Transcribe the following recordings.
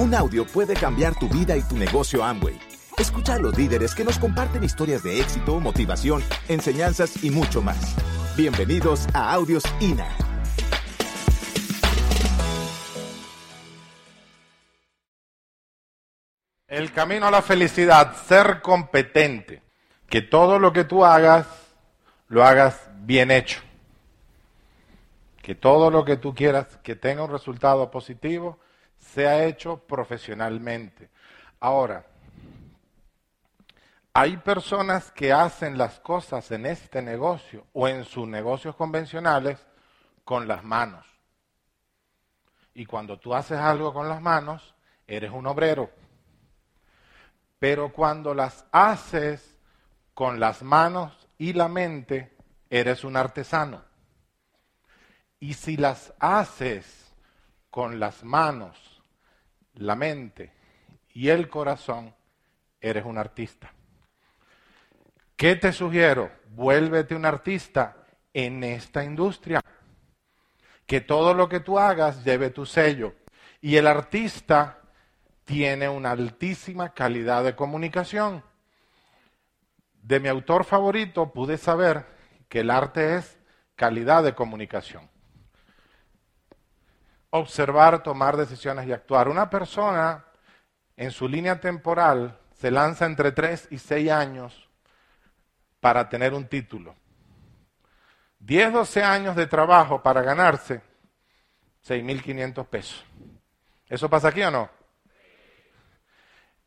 Un audio puede cambiar tu vida y tu negocio Amway. Escucha a los líderes que nos comparten historias de éxito, motivación, enseñanzas y mucho más. Bienvenidos a Audios INA. El camino a la felicidad, ser competente. Que todo lo que tú hagas, lo hagas bien hecho. Que todo lo que tú quieras que tenga un resultado positivo, sea hecho profesionalmente. Ahora, hay personas que hacen las cosas en este negocio o en sus negocios convencionales con las manos. Y cuando tú haces algo con las manos, eres un obrero. Pero cuando las haces con las manos y la mente, eres un artesano. Y si las haces con las manos, la mente y el corazón, eres un artista. ¿Qué te sugiero? Vuélvete un artista en esta industria. Que todo lo que tú hagas lleve tu sello. Y el artista tiene una altísima calidad de comunicación. De mi autor favorito pude saber que el arte es calidad de comunicación. Observar, tomar decisiones y actuar. Una persona en su línea temporal se lanza entre 3 y 6 años para tener un título. 10, 12 años de trabajo para ganarse 6.500 pesos. ¿Eso pasa aquí o no?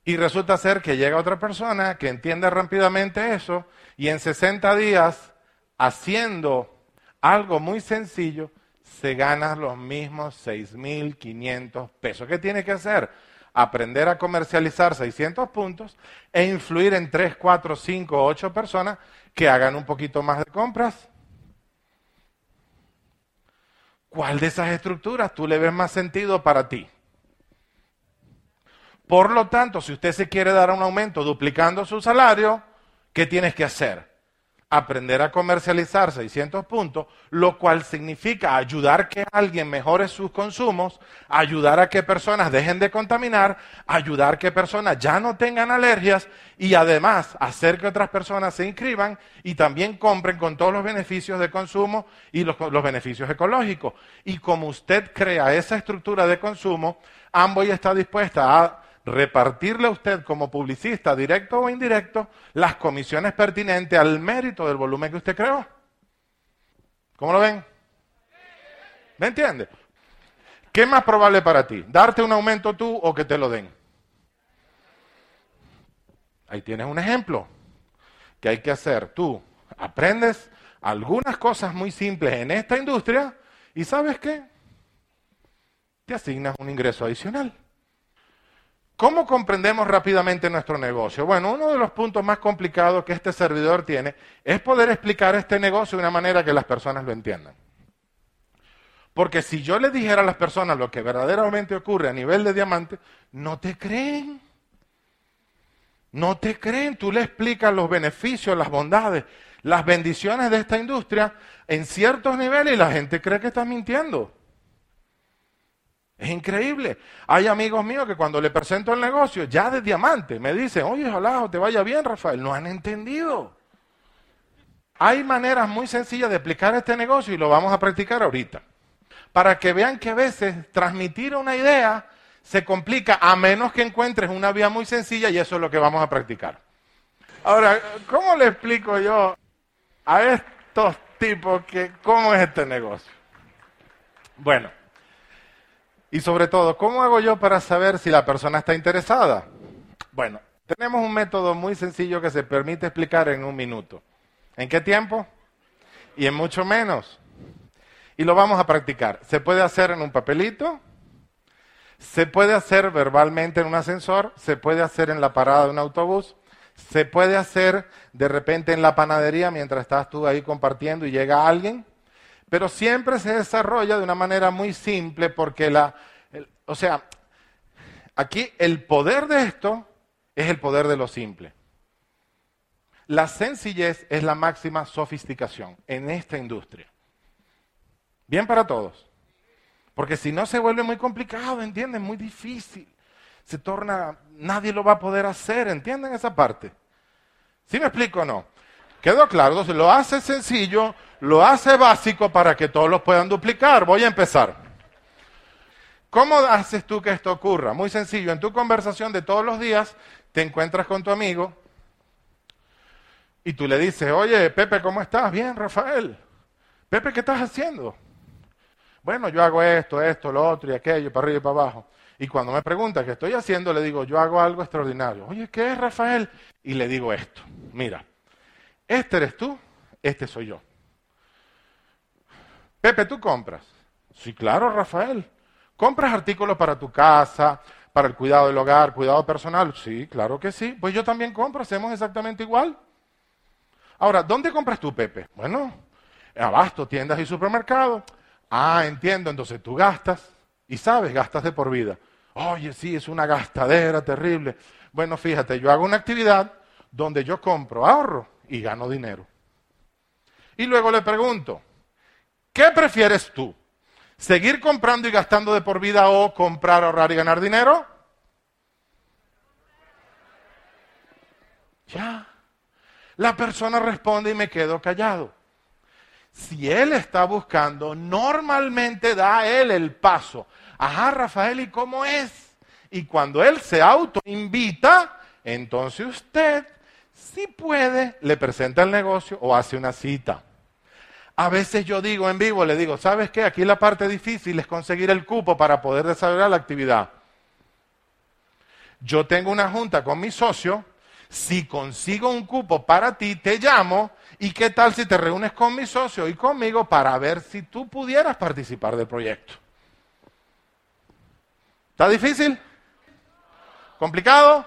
Y resulta ser que llega otra persona que entiende rápidamente eso y en 60 días, haciendo algo muy sencillo, se gana los mismos 6.500 pesos. ¿Qué tiene que hacer? Aprender a comercializar 600 puntos e influir en 3, 4, 5, 8 personas que hagan un poquito más de compras. ¿Cuál de esas estructuras tú le ves más sentido para ti? Por lo tanto, si usted se quiere dar un aumento duplicando su salario, ¿qué tienes que hacer? Aprender a comercializar 600 puntos, lo cual significa ayudar que alguien mejore sus consumos, ayudar a que personas dejen de contaminar, ayudar que personas ya no tengan alergias y además hacer que otras personas se inscriban y también compren con todos los beneficios de consumo y los, los beneficios ecológicos. Y como usted crea esa estructura de consumo, Amboy está dispuesta a repartirle a usted como publicista, directo o indirecto, las comisiones pertinentes al mérito del volumen que usted creó. ¿Cómo lo ven? ¿Me entiende? ¿Qué más probable para ti? ¿Darte un aumento tú o que te lo den? Ahí tienes un ejemplo que hay que hacer. Tú aprendes algunas cosas muy simples en esta industria y ¿sabes qué? Te asignas un ingreso adicional. ¿Cómo comprendemos rápidamente nuestro negocio? Bueno, uno de los puntos más complicados que este servidor tiene es poder explicar este negocio de una manera que las personas lo entiendan. Porque si yo le dijera a las personas lo que verdaderamente ocurre a nivel de diamante, no te creen. No te creen. Tú le explicas los beneficios, las bondades, las bendiciones de esta industria en ciertos niveles y la gente cree que estás mintiendo. Es increíble. Hay amigos míos que cuando le presento el negocio, ya de diamante, me dicen, oye, ojalá te vaya bien, Rafael. No han entendido. Hay maneras muy sencillas de explicar este negocio y lo vamos a practicar ahorita. Para que vean que a veces transmitir una idea se complica a menos que encuentres una vía muy sencilla y eso es lo que vamos a practicar. Ahora, ¿cómo le explico yo a estos tipos que cómo es este negocio? Bueno, y sobre todo, ¿cómo hago yo para saber si la persona está interesada? Bueno, tenemos un método muy sencillo que se permite explicar en un minuto. ¿En qué tiempo? Y en mucho menos. Y lo vamos a practicar. Se puede hacer en un papelito, se puede hacer verbalmente en un ascensor, se puede hacer en la parada de un autobús, se puede hacer de repente en la panadería mientras estás tú ahí compartiendo y llega alguien pero siempre se desarrolla de una manera muy simple porque la, o sea, aquí el poder de esto es el poder de lo simple. La sencillez es la máxima sofisticación en esta industria. Bien para todos. Porque si no se vuelve muy complicado, ¿entienden? Muy difícil. se torna, nadie lo va a poder hacer, ¿entienden esa parte? ¿Sí me explico o no? ¿Quedó claro? Entonces lo hace sencillo, lo hace básico para que todos lo puedan duplicar. Voy a empezar. ¿Cómo haces tú que esto ocurra? Muy sencillo, en tu conversación de todos los días te encuentras con tu amigo y tú le dices, oye, Pepe, ¿cómo estás? Bien, Rafael. Pepe, ¿qué estás haciendo? Bueno, yo hago esto, esto, lo otro y aquello, para arriba y para abajo. Y cuando me pregunta qué estoy haciendo, le digo, yo hago algo extraordinario. Oye, ¿qué es, Rafael? Y le digo esto. Mira, este eres tú, este soy yo. Pepe, ¿tú compras? Sí, claro, Rafael. ¿Compras artículos para tu casa, para el cuidado del hogar, cuidado personal? Sí, claro que sí. Pues yo también compro, hacemos exactamente igual. Ahora, ¿dónde compras tú, Pepe? Bueno, abasto, tiendas y supermercados. Ah, entiendo, entonces tú gastas y sabes, gastas de por vida. Oye, sí, es una gastadera terrible. Bueno, fíjate, yo hago una actividad donde yo compro, ahorro y gano dinero. Y luego le pregunto, ¿qué prefieres tú? ¿Seguir comprando y gastando de por vida o comprar, ahorrar y ganar dinero? Ya. La persona responde y me quedo callado. Si él está buscando, normalmente da él el paso. Ajá, Rafael, ¿y cómo es? Y cuando él se autoinvita, entonces usted, si puede, le presenta el negocio o hace una cita. A veces yo digo en vivo, le digo, ¿sabes qué? Aquí la parte difícil es conseguir el cupo para poder desarrollar la actividad. Yo tengo una junta con mi socio si consigo un cupo para ti, te llamo y qué tal si te reúnes con mi socio y conmigo para ver si tú pudieras participar del proyecto. ¿Está difícil? ¿Complicado?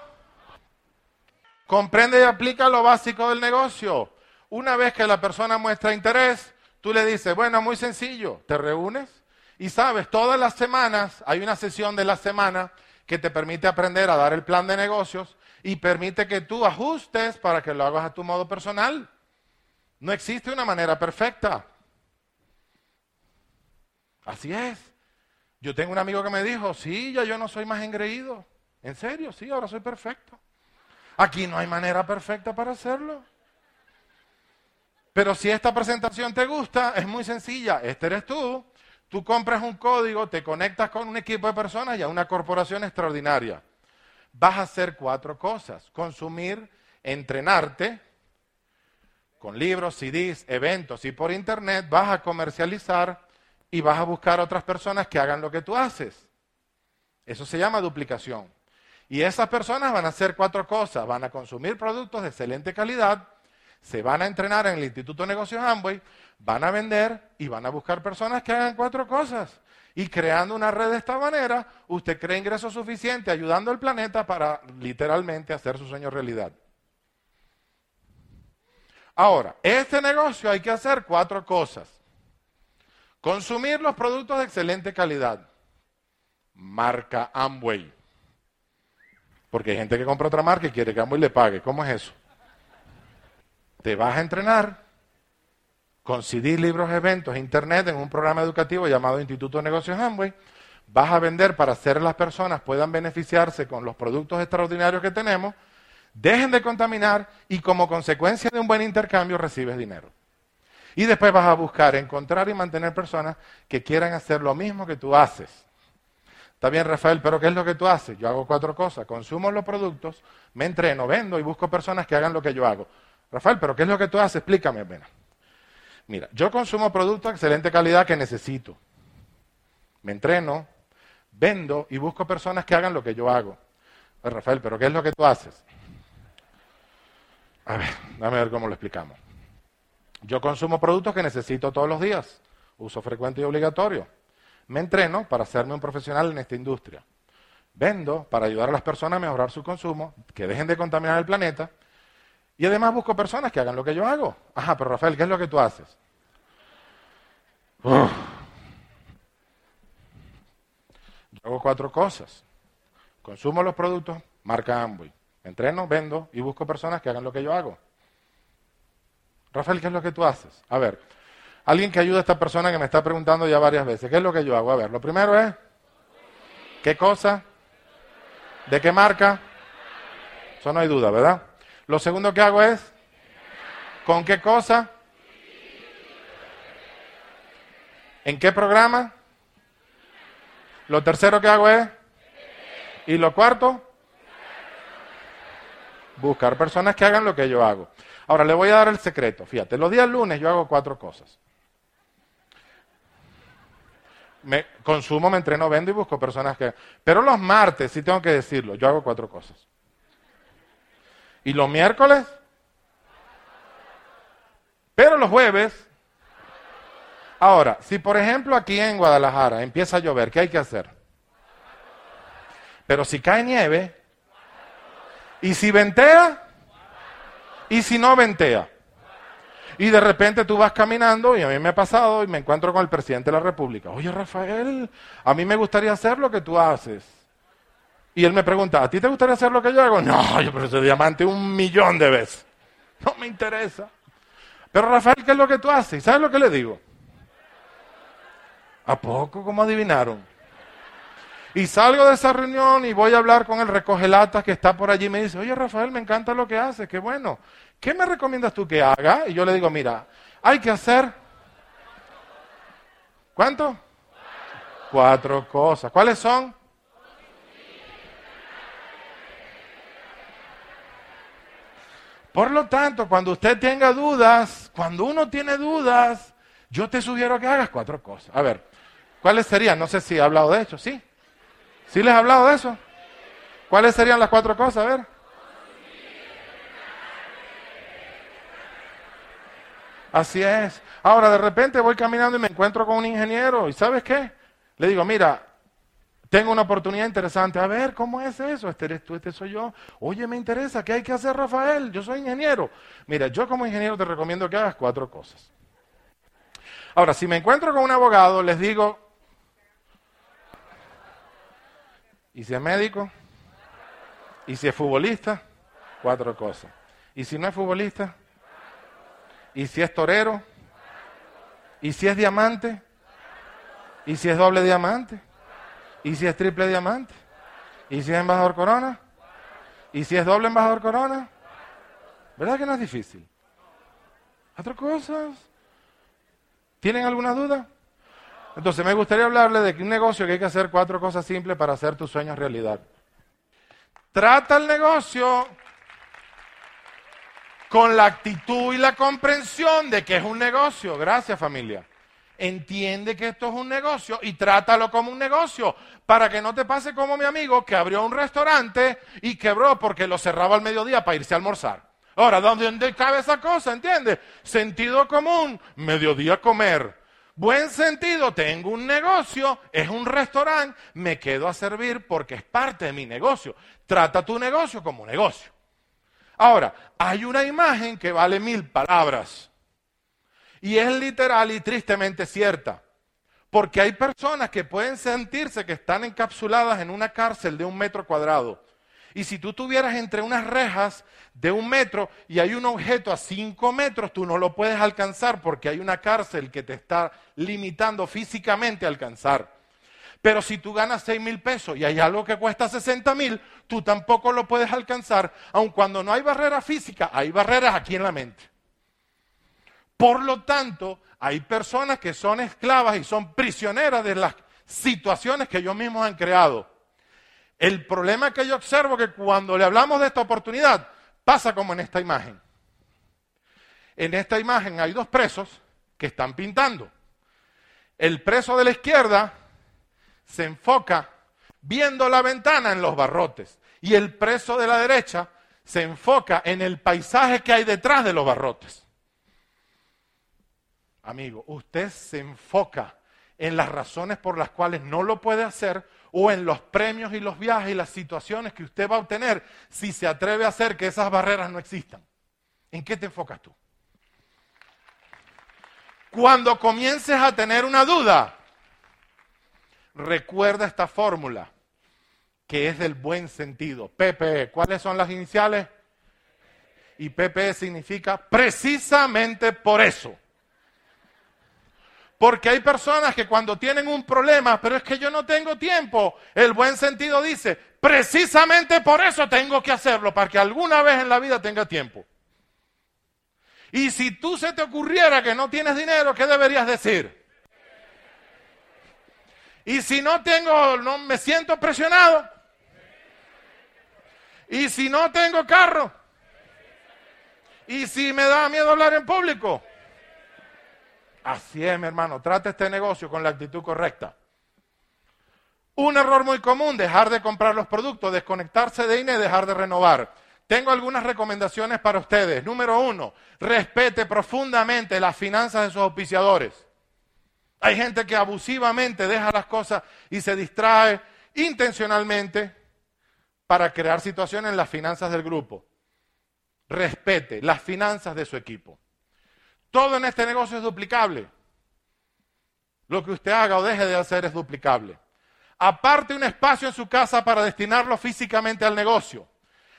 Comprende y aplica lo básico del negocio. Una vez que la persona muestra interés, tú le dices, bueno, muy sencillo, te reúnes y sabes, todas las semanas hay una sesión de la semana que te permite aprender a dar el plan de negocios y permite que tú ajustes para que lo hagas a tu modo personal. No existe una manera perfecta. Así es. Yo tengo un amigo que me dijo, sí, ya yo no soy más engreído. En serio, sí, ahora soy perfecto. Aquí no hay manera perfecta para hacerlo. Pero si esta presentación te gusta, es muy sencilla. Este eres tú. Tú compras un código, te conectas con un equipo de personas y a una corporación extraordinaria vas a hacer cuatro cosas. Consumir, entrenarte con libros, CDs, eventos y por internet, vas a comercializar y vas a buscar otras personas que hagan lo que tú haces. Eso se llama duplicación. Y esas personas van a hacer cuatro cosas. Van a consumir productos de excelente calidad, se van a entrenar en el Instituto de Negocios Amway, van a vender y van a buscar personas que hagan cuatro cosas. Y creando una red de esta manera, usted crea ingresos suficientes ayudando al planeta para literalmente hacer su sueño realidad. Ahora, este negocio hay que hacer cuatro cosas. Consumir los productos de excelente calidad. Marca Amway. Porque hay gente que compra otra marca y quiere que Amway le pague. ¿Cómo es eso? Te vas a entrenar con libros, eventos, internet en un programa educativo llamado Instituto de Negocios Amway. Vas a vender para hacer las personas puedan beneficiarse con los productos extraordinarios que tenemos, dejen de contaminar y como consecuencia de un buen intercambio recibes dinero. Y después vas a buscar, encontrar y mantener personas que quieran hacer lo mismo que tú haces. Está bien, Rafael, pero ¿qué es lo que tú haces? Yo hago cuatro cosas. Consumo los productos, me entreno, vendo y busco personas que hagan lo que yo hago. Rafael, pero ¿qué es lo que tú haces? Explícame, ven. Mira, yo consumo productos de excelente calidad que necesito. Me entreno, vendo y busco personas que hagan lo que yo hago. Rafael, ¿pero qué es lo que tú haces? A ver, dame ver cómo lo explicamos. Yo consumo productos que necesito todos los días, uso frecuente y obligatorio. Me entreno para hacerme un profesional en esta industria. Vendo para ayudar a las personas a mejorar su consumo, que dejen de contaminar el planeta y además busco personas que hagan lo que yo hago. Ajá, pero Rafael, ¿qué es lo que tú haces? Yo hago cuatro cosas. Consumo los productos, marca Amway. entreno, vendo y busco personas que hagan lo que yo hago. Rafael, ¿qué es lo que tú haces? A ver, alguien que ayude a esta persona que me está preguntando ya varias veces, ¿qué es lo que yo hago? A ver, lo primero es, ¿qué cosa? ¿De qué marca? Eso no hay duda, ¿verdad? Lo segundo que hago es, ¿con qué cosa? ¿En qué programa? Lo tercero que hago es, ¿y lo cuarto? Buscar personas que hagan lo que yo hago. Ahora le voy a dar el secreto. Fíjate, los días lunes yo hago cuatro cosas. Me consumo, me entreno, vendo y busco personas que... Pero los martes, sí tengo que decirlo, yo hago cuatro cosas. Y los miércoles. Pero los jueves. Ahora, si por ejemplo aquí en Guadalajara empieza a llover, ¿qué hay que hacer? Pero si cae nieve, y si ventea, y si no ventea. Y de repente tú vas caminando, y a mí me ha pasado, y me encuentro con el presidente de la República. Oye, Rafael, a mí me gustaría hacer lo que tú haces. Y él me pregunta, ¿a ti te gustaría hacer lo que yo hago? No, yo prefiero diamante un millón de veces. No me interesa. Pero Rafael, ¿qué es lo que tú haces? ¿Y sabes lo que le digo? ¿A poco? ¿Cómo adivinaron? Y salgo de esa reunión y voy a hablar con el recogelatas que está por allí y me dice, oye Rafael, me encanta lo que haces, qué bueno. ¿Qué me recomiendas tú que haga? Y yo le digo, mira, hay que hacer... ¿Cuánto? Cuatro cosas. ¿Cuáles son? Por lo tanto, cuando usted tenga dudas, cuando uno tiene dudas, yo te sugiero que hagas cuatro cosas. A ver, ¿cuáles serían? No sé si he hablado de eso, ¿sí? ¿Sí les he hablado de eso? ¿Cuáles serían las cuatro cosas? A ver. Así es. Ahora, de repente voy caminando y me encuentro con un ingeniero. ¿Y sabes qué? Le digo, mira, tengo una oportunidad interesante. A ver, ¿cómo es eso? Este eres tú, este soy yo. Oye, me interesa. ¿Qué hay que hacer, Rafael? Yo soy ingeniero. Mira, yo como ingeniero te recomiendo que hagas cuatro cosas. Ahora, si me encuentro con un abogado, les digo, ¿Y si es médico? ¿Y si es futbolista? Cuatro cosas. ¿Y si no es futbolista? ¿Y si es torero? ¿Y si es diamante? ¿Y si es doble diamante? ¿Y si es triple diamante? ¿Y si es embajador corona? ¿Y si es doble embajador corona? ¿Verdad que no es difícil? ¿Otras cosas? ¿Tienen alguna duda? Entonces me gustaría hablarle de un negocio que hay que hacer cuatro cosas simples para hacer tus sueños realidad. Trata el negocio con la actitud y la comprensión de que es un negocio. Gracias familia. Entiende que esto es un negocio y trátalo como un negocio para que no te pase como mi amigo que abrió un restaurante y quebró porque lo cerraba al mediodía para irse a almorzar. Ahora, ¿dónde cabe esa cosa? ¿Entiendes? Sentido común, mediodía comer. Buen sentido, tengo un negocio, es un restaurante, me quedo a servir porque es parte de mi negocio. Trata tu negocio como negocio. Ahora, hay una imagen que vale mil palabras. Y es literal y tristemente cierta. Porque hay personas que pueden sentirse que están encapsuladas en una cárcel de un metro cuadrado. Y si tú tuvieras entre unas rejas de un metro y hay un objeto a cinco metros, tú no lo puedes alcanzar porque hay una cárcel que te está limitando físicamente a alcanzar. Pero si tú ganas seis mil pesos y hay algo que cuesta 60 mil, tú tampoco lo puedes alcanzar, aun cuando no hay barrera física, hay barreras aquí en la mente. Por lo tanto, hay personas que son esclavas y son prisioneras de las situaciones que ellos mismos han creado. El problema que yo observo que cuando le hablamos de esta oportunidad, pasa como en esta imagen. En esta imagen hay dos presos que están pintando. El preso de la izquierda se enfoca viendo la ventana en los barrotes y el preso de la derecha se enfoca en el paisaje que hay detrás de los barrotes. Amigo, usted se enfoca en las razones por las cuales no lo puede hacer o en los premios y los viajes y las situaciones que usted va a obtener si se atreve a hacer que esas barreras no existan. ¿En qué te enfocas tú? Cuando comiences a tener una duda, recuerda esta fórmula que es del buen sentido. PPE, ¿cuáles son las iniciales? Y PPE significa precisamente por eso. Porque hay personas que cuando tienen un problema, pero es que yo no tengo tiempo, el buen sentido dice, precisamente por eso tengo que hacerlo, para que alguna vez en la vida tenga tiempo. Y si tú se te ocurriera que no tienes dinero, ¿qué deberías decir? Y si no tengo, no me siento presionado. Y si no tengo carro. Y si me da miedo hablar en público. Así es, mi hermano. Trata este negocio con la actitud correcta. Un error muy común, dejar de comprar los productos, desconectarse de INE y dejar de renovar. Tengo algunas recomendaciones para ustedes. Número uno, respete profundamente las finanzas de sus auspiciadores. Hay gente que abusivamente deja las cosas y se distrae intencionalmente para crear situaciones en las finanzas del grupo. Respete las finanzas de su equipo. Todo en este negocio es duplicable. Lo que usted haga o deje de hacer es duplicable. Aparte un espacio en su casa para destinarlo físicamente al negocio.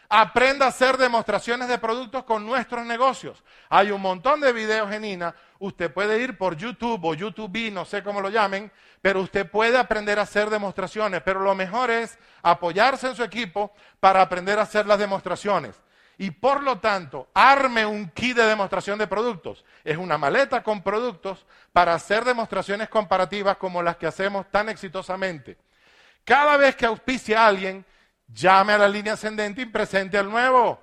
Aprenda a hacer demostraciones de productos con nuestros negocios. Hay un montón de videos en INA. Usted puede ir por YouTube o YouTube, no sé cómo lo llamen, pero usted puede aprender a hacer demostraciones. Pero lo mejor es apoyarse en su equipo para aprender a hacer las demostraciones y por lo tanto arme un kit de demostración de productos. Es una maleta con productos para hacer demostraciones comparativas como las que hacemos tan exitosamente. Cada vez que auspicia a alguien, llame a la línea ascendente y presente al nuevo.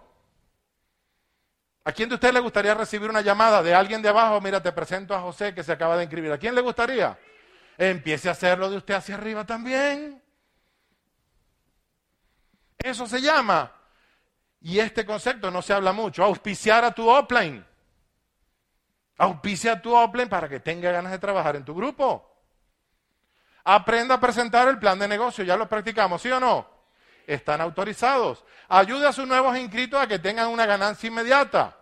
¿A quién de ustedes le gustaría recibir una llamada de alguien de abajo? Mira, te presento a José que se acaba de inscribir. ¿A quién le gustaría? Empiece a hacerlo de usted hacia arriba también. Eso se llama y este concepto no se habla mucho. Auspiciar a tu offline. Auspicia a tu offline para que tenga ganas de trabajar en tu grupo. Aprenda a presentar el plan de negocio. Ya lo practicamos, ¿sí o no? Están autorizados. Ayude a sus nuevos inscritos a que tengan una ganancia inmediata.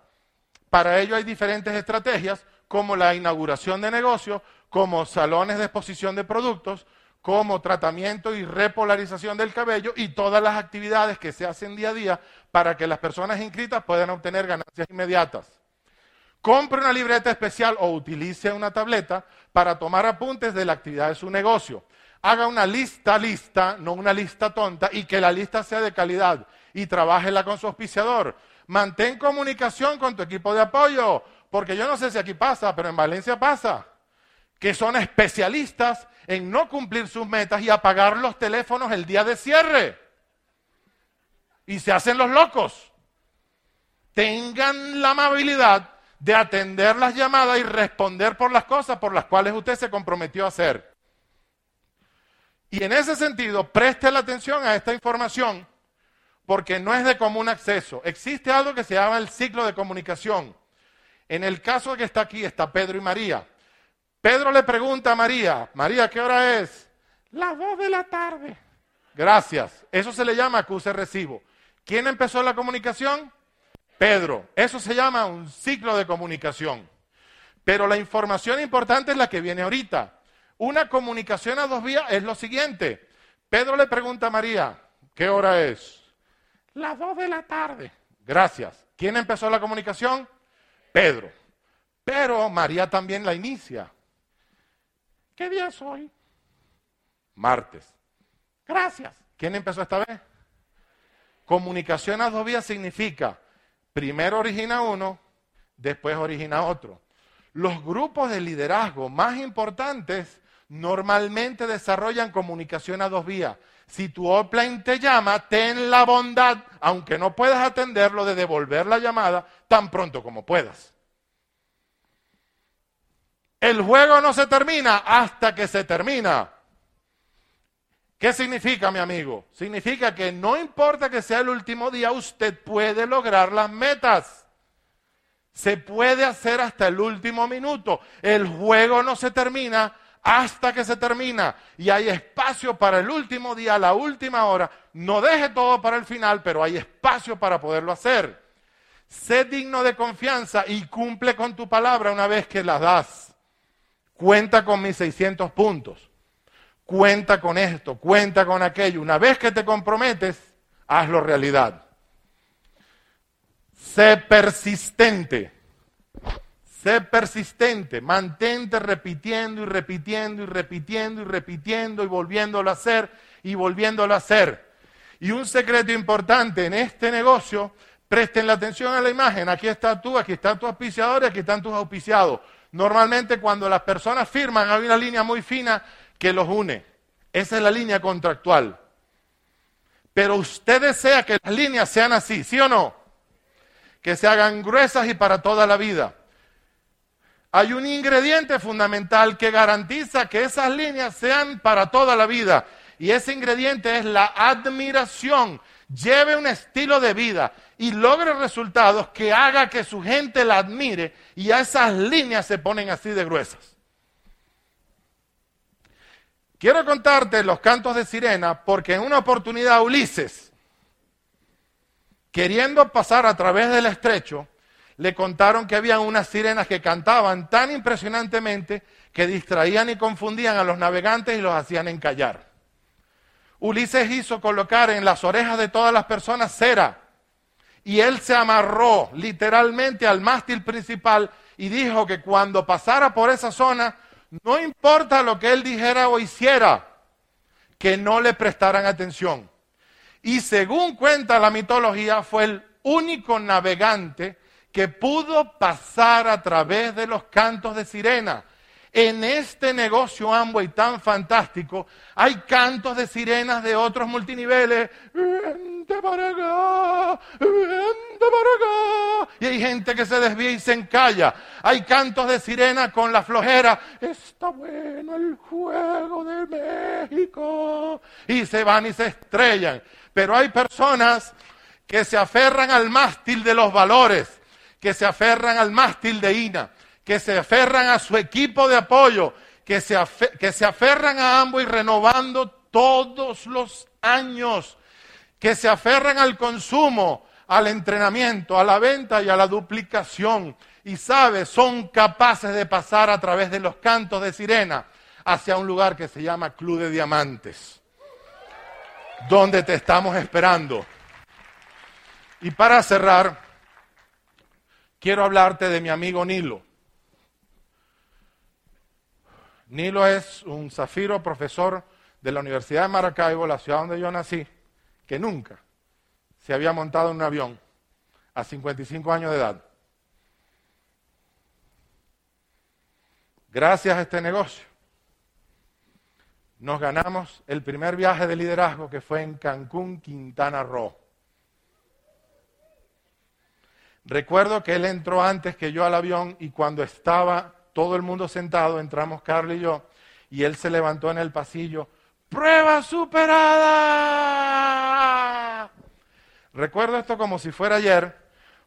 Para ello hay diferentes estrategias como la inauguración de negocios, como salones de exposición de productos, como tratamiento y repolarización del cabello y todas las actividades que se hacen día a día para que las personas inscritas puedan obtener ganancias inmediatas. Compre una libreta especial o utilice una tableta para tomar apuntes de la actividad de su negocio. Haga una lista lista, no una lista tonta, y que la lista sea de calidad y trabájela con su auspiciador. Mantén comunicación con tu equipo de apoyo, porque yo no sé si aquí pasa, pero en Valencia pasa, que son especialistas en no cumplir sus metas y apagar los teléfonos el día de cierre. Y se hacen los locos. Tengan la amabilidad de atender las llamadas y responder por las cosas por las cuales usted se comprometió a hacer. Y en ese sentido, preste la atención a esta información porque no es de común acceso. Existe algo que se llama el ciclo de comunicación. En el caso que está aquí, está Pedro y María. Pedro le pregunta a María, María, ¿qué hora es? Las dos de la tarde. Gracias. Eso se le llama acuse recibo. ¿Quién empezó la comunicación? Pedro. Eso se llama un ciclo de comunicación. Pero la información importante es la que viene ahorita. Una comunicación a dos vías es lo siguiente. Pedro le pregunta a María, ¿qué hora es? Las dos de la tarde. Gracias. ¿Quién empezó la comunicación? Pedro. Pero María también la inicia. ¿Qué día es hoy? Martes. Gracias. ¿Quién empezó esta vez? Comunicación a dos vías significa, primero origina uno, después origina otro. Los grupos de liderazgo más importantes normalmente desarrollan comunicación a dos vías. Si tu offline te llama, ten la bondad, aunque no puedas atenderlo, de devolver la llamada tan pronto como puedas. El juego no se termina hasta que se termina. ¿Qué significa, mi amigo? Significa que no importa que sea el último día, usted puede lograr las metas. Se puede hacer hasta el último minuto. El juego no se termina hasta que se termina. Y hay espacio para el último día, la última hora. No deje todo para el final, pero hay espacio para poderlo hacer. Sé digno de confianza y cumple con tu palabra una vez que la das. Cuenta con mis 600 puntos. Cuenta con esto, cuenta con aquello. Una vez que te comprometes, hazlo realidad. Sé persistente. Sé persistente, mantente repitiendo y repitiendo y repitiendo y repitiendo y volviéndolo a hacer y volviéndolo a hacer. Y un secreto importante en este negocio, presten la atención a la imagen. Aquí está tú, aquí están tus auspiciadores, aquí están tus auspiciados. Normalmente cuando las personas firman hay una línea muy fina que los une. Esa es la línea contractual. Pero usted desea que las líneas sean así, ¿sí o no? Que se hagan gruesas y para toda la vida. Hay un ingrediente fundamental que garantiza que esas líneas sean para toda la vida. Y ese ingrediente es la admiración. Lleve un estilo de vida y logre resultados que haga que su gente la admire y a esas líneas se ponen así de gruesas. Quiero contarte los cantos de sirena porque en una oportunidad Ulises, queriendo pasar a través del estrecho, le contaron que había unas sirenas que cantaban tan impresionantemente que distraían y confundían a los navegantes y los hacían encallar. Ulises hizo colocar en las orejas de todas las personas cera y él se amarró literalmente al mástil principal y dijo que cuando pasara por esa zona no importa lo que él dijera o hiciera, que no le prestaran atención. Y según cuenta la mitología, fue el único navegante que pudo pasar a través de los cantos de sirena. En este negocio Amway tan fantástico, hay cantos de sirenas de otros multiniveles. Vente para acá, vente para acá. Y hay gente que se desvía y se encalla. Hay cantos de sirena con la flojera. Está bueno el juego de México. Y se van y se estrellan. Pero hay personas que se aferran al mástil de los valores, que se aferran al mástil de INA que se aferran a su equipo de apoyo, que se, que se aferran a ambos y renovando todos los años, que se aferran al consumo, al entrenamiento, a la venta y a la duplicación. Y sabe, son capaces de pasar a través de los cantos de sirena hacia un lugar que se llama Club de Diamantes, donde te estamos esperando. Y para cerrar, quiero hablarte de mi amigo Nilo. Nilo es un zafiro profesor de la Universidad de Maracaibo, la ciudad donde yo nací, que nunca se había montado en un avión a 55 años de edad. Gracias a este negocio, nos ganamos el primer viaje de liderazgo que fue en Cancún, Quintana Roo. Recuerdo que él entró antes que yo al avión y cuando estaba todo el mundo sentado, entramos Carlos y yo, y él se levantó en el pasillo, prueba superada. Recuerdo esto como si fuera ayer,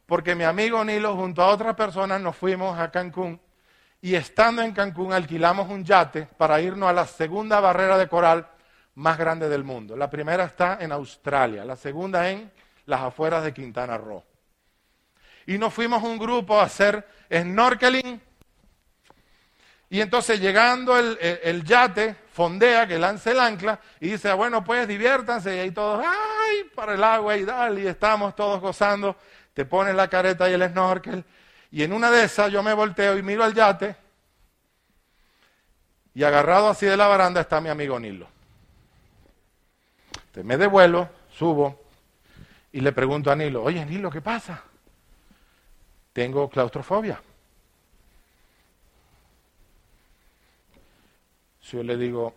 porque mi amigo Nilo junto a otras personas nos fuimos a Cancún y estando en Cancún alquilamos un yate para irnos a la segunda barrera de coral más grande del mundo. La primera está en Australia, la segunda en las afueras de Quintana Roo. Y nos fuimos un grupo a hacer snorkeling y entonces llegando el, yate, fondea, que lance el ancla, y dice, bueno, pues diviértanse, y ahí todos, ay, para el agua y dale, y estamos todos gozando, te pones la careta y el snorkel, y en una de esas yo me volteo y miro al yate, y agarrado así de la baranda está mi amigo Nilo. Me devuelvo, subo, y le pregunto a Nilo, oye Nilo, ¿qué pasa? Tengo claustrofobia. Si yo le digo,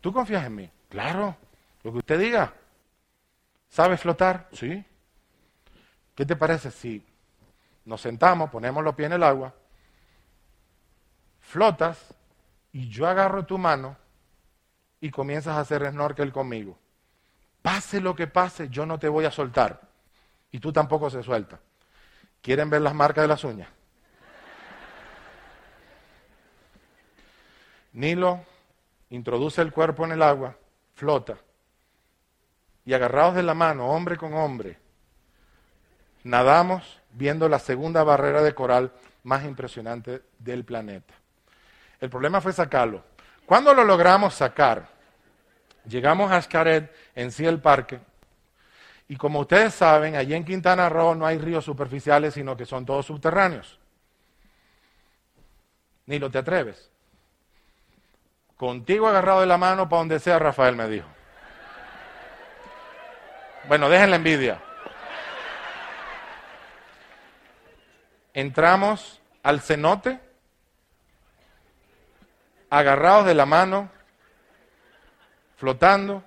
¿tú confías en mí? Claro, lo que usted diga. ¿Sabes flotar? Sí. ¿Qué te parece si nos sentamos, ponemos los pies en el agua, flotas y yo agarro tu mano y comienzas a hacer snorkel conmigo? Pase lo que pase, yo no te voy a soltar. Y tú tampoco se suelta. ¿Quieren ver las marcas de las uñas? Nilo introduce el cuerpo en el agua, flota, y agarrados de la mano, hombre con hombre, nadamos viendo la segunda barrera de coral más impresionante del planeta. El problema fue sacarlo. Cuando lo logramos sacar, llegamos a Xcaret, en sí el parque, y como ustedes saben, allí en Quintana Roo no hay ríos superficiales, sino que son todos subterráneos. Ni lo te atreves. Contigo agarrado de la mano para donde sea, Rafael me dijo. Bueno, dejen la envidia. Entramos al cenote, agarrados de la mano, flotando,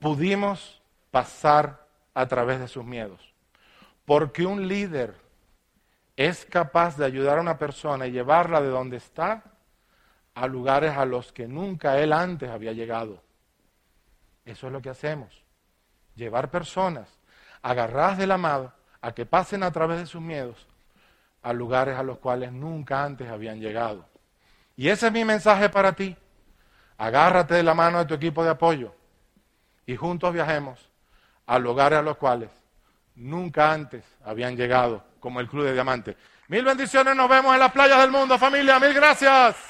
pudimos pasar a través de sus miedos. Porque un líder es capaz de ayudar a una persona y llevarla de donde está a lugares a los que nunca él antes había llegado. Eso es lo que hacemos. Llevar personas agarradas del amado a que pasen a través de sus miedos a lugares a los cuales nunca antes habían llegado. Y ese es mi mensaje para ti. Agárrate de la mano de tu equipo de apoyo y juntos viajemos a lugares a los cuales nunca antes habían llegado, como el Club de Diamante. Mil bendiciones, nos vemos en las playas del mundo, familia. Mil gracias.